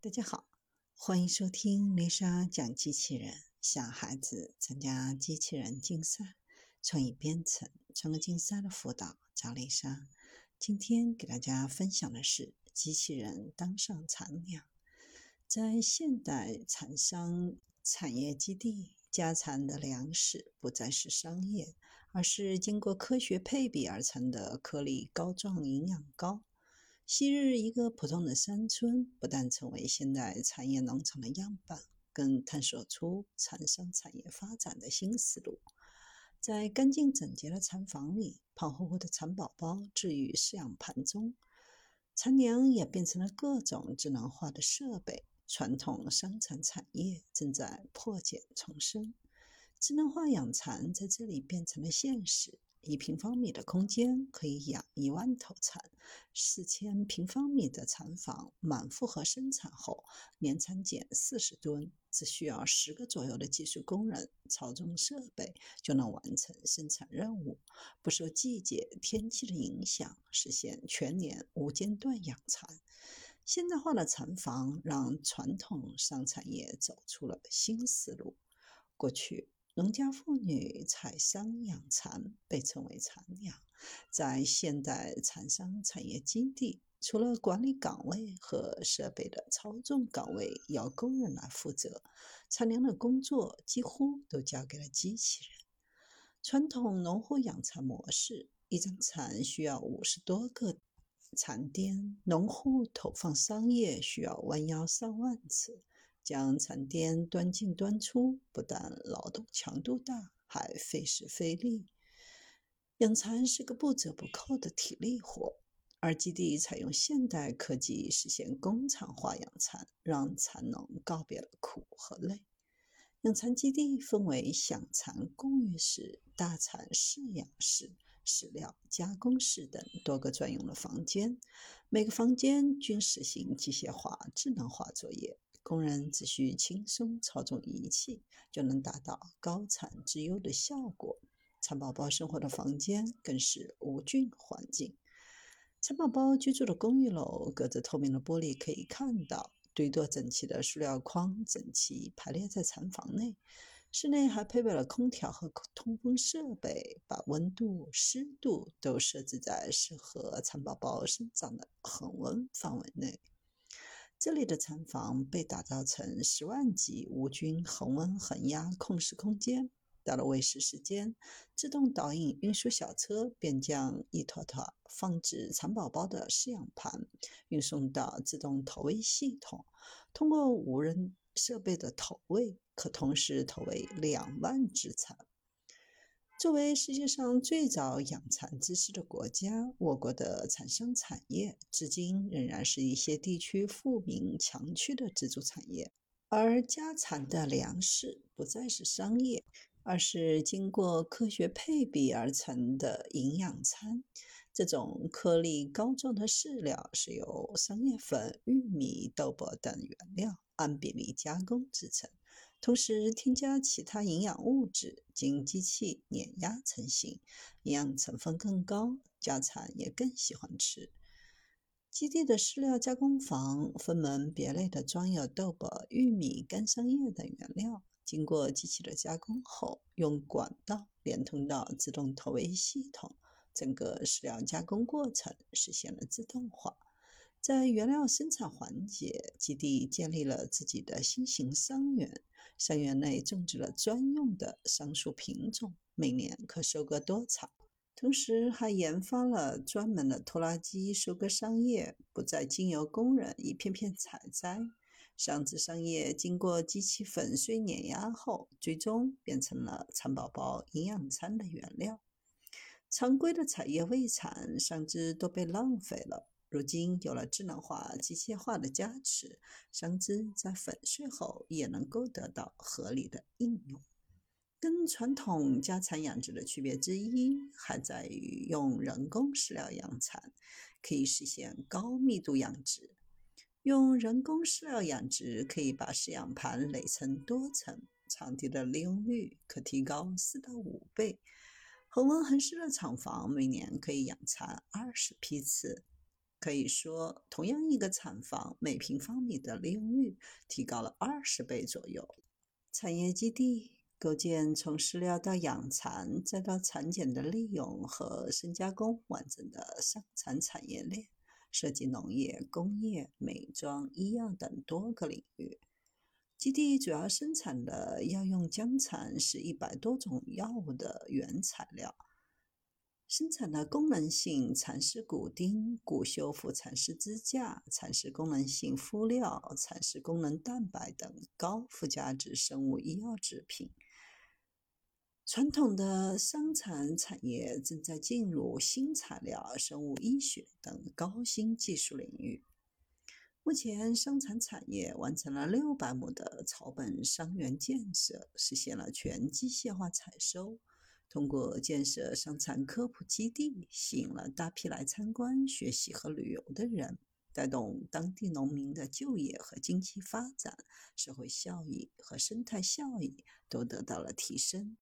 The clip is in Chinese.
大家好，欢迎收听丽莎讲机器人。小孩子参加机器人竞赛、创意编程、创客竞赛的辅导，找丽莎。今天给大家分享的是机器人当上产粮。在现代产商产业基地，家产的粮食不再是商业，而是经过科学配比而成的颗粒膏状、营养膏。昔日一个普通的山村，不但成为现代产业农场的样板，更探索出蚕桑产业发展的新思路。在干净整洁的蚕房里，胖乎乎的蚕宝宝置于饲养盘中，蚕娘也变成了各种智能化的设备。传统生产产业正在破茧重生，智能化养蚕在这里变成了现实。一平方米的空间可以养一万头蚕，四千平方米的蚕房满负荷生产后，年产减四十吨，只需要十个左右的技术工人操纵设备就能完成生产任务，不受季节天气的影响，实现全年无间断养蚕。现代化的蚕房让传统商产业走出了新思路。过去。农家妇女采桑养蚕，被称为蚕娘。在现代蚕桑产业基地，除了管理岗位和设备的操纵岗位由工人来负责，蚕粮的工作几乎都交给了机器人。传统农户养蚕模式，一张蚕需要五十多个蚕颠，农户投放桑叶需要弯腰上万次。将蚕颠端进端出，不但劳动强度大，还费时费力。养蚕是个不折不扣的体力活，而基地采用现代科技实现工厂化养蚕，让蚕农告别了苦和累。养蚕基地分为享蚕供育室、大蚕饲养室、饲料加工室等多个专用的房间，每个房间均实行机械化、智能化作业。工人只需轻松操纵仪器，就能达到高产自优的效果。蚕宝宝生活的房间更是无菌环境。蚕宝宝居住的公寓楼，隔着透明的玻璃可以看到堆垛整齐的塑料筐，整齐排列在蚕房内。室内还配备了空调和通风设备，把温度、湿度都设置在适合蚕宝宝生长的恒温范围内。这里的蚕房被打造成十万级无菌恒温恒压控制空间。到了喂食时间，自动导引运输小车便将一坨坨放置蚕宝宝的饲养盘运送到自动投喂系统。通过无人设备的投喂，可同时投喂两万只蚕。作为世界上最早养蚕知识的国家，我国的蚕商产业至今仍然是一些地区富民强区的支柱产业。而家产的粮食不再是商业，而是经过科学配比而成的营养餐。这种颗粒高状的饲料是由桑叶粉、玉米、豆粕等原料按比例加工制成。同时添加其他营养物质，经机器碾压成型，营养成分更高，家蚕也更喜欢吃。基地的饲料加工房分门别类地装有豆粕、玉米、干桑叶等原料，经过机器的加工后，用管道连通到自动投喂系统，整个饲料加工过程实现了自动化。在原料生产环节，基地建立了自己的新型桑园。桑园内种植了专用的桑树品种，每年可收割多草。同时，还研发了专门的拖拉机收割桑叶，不再经由工人一片片采摘。桑子桑叶经过机器粉碎碾压后，最终变成了蚕宝宝营养餐的原料。常规的采叶喂蚕，桑枝都被浪费了。如今有了智能化、机械化的加持，桑枝在粉碎后也能够得到合理的应用。跟传统家蚕养殖的区别之一，还在于用人工饲料养蚕，可以实现高密度养殖。用人工饲料养殖，可以把饲养盘垒成多层，场地的利用率可提高四到五倍。恒温恒湿的厂房每年可以养蚕二十批次。可以说，同样一个产房，每平方米的利用率提高了二十倍左右。产业基地构建从饲料到养蚕再到蚕茧的利用和深加工完整的生产产业链，涉及农业、工业、美妆、医药等多个领域。基地主要生产的药用姜蚕是一百多种药物的原材料，生产的功能性蚕丝骨钉、骨修复蚕丝支架、蚕丝功能性敷料、蚕丝功能蛋白等高附加值生物医药制品。传统的伤残产业正在进入新材料、生物医学等高新技术领域。目前，伤残产业完成了六百亩的草本伤员建设，实现了全机械化采收。通过建设伤残科普基地，吸引了大批来参观、学习和旅游的人，带动当地农民的就业和经济发展，社会效益和生态效益都得到了提升。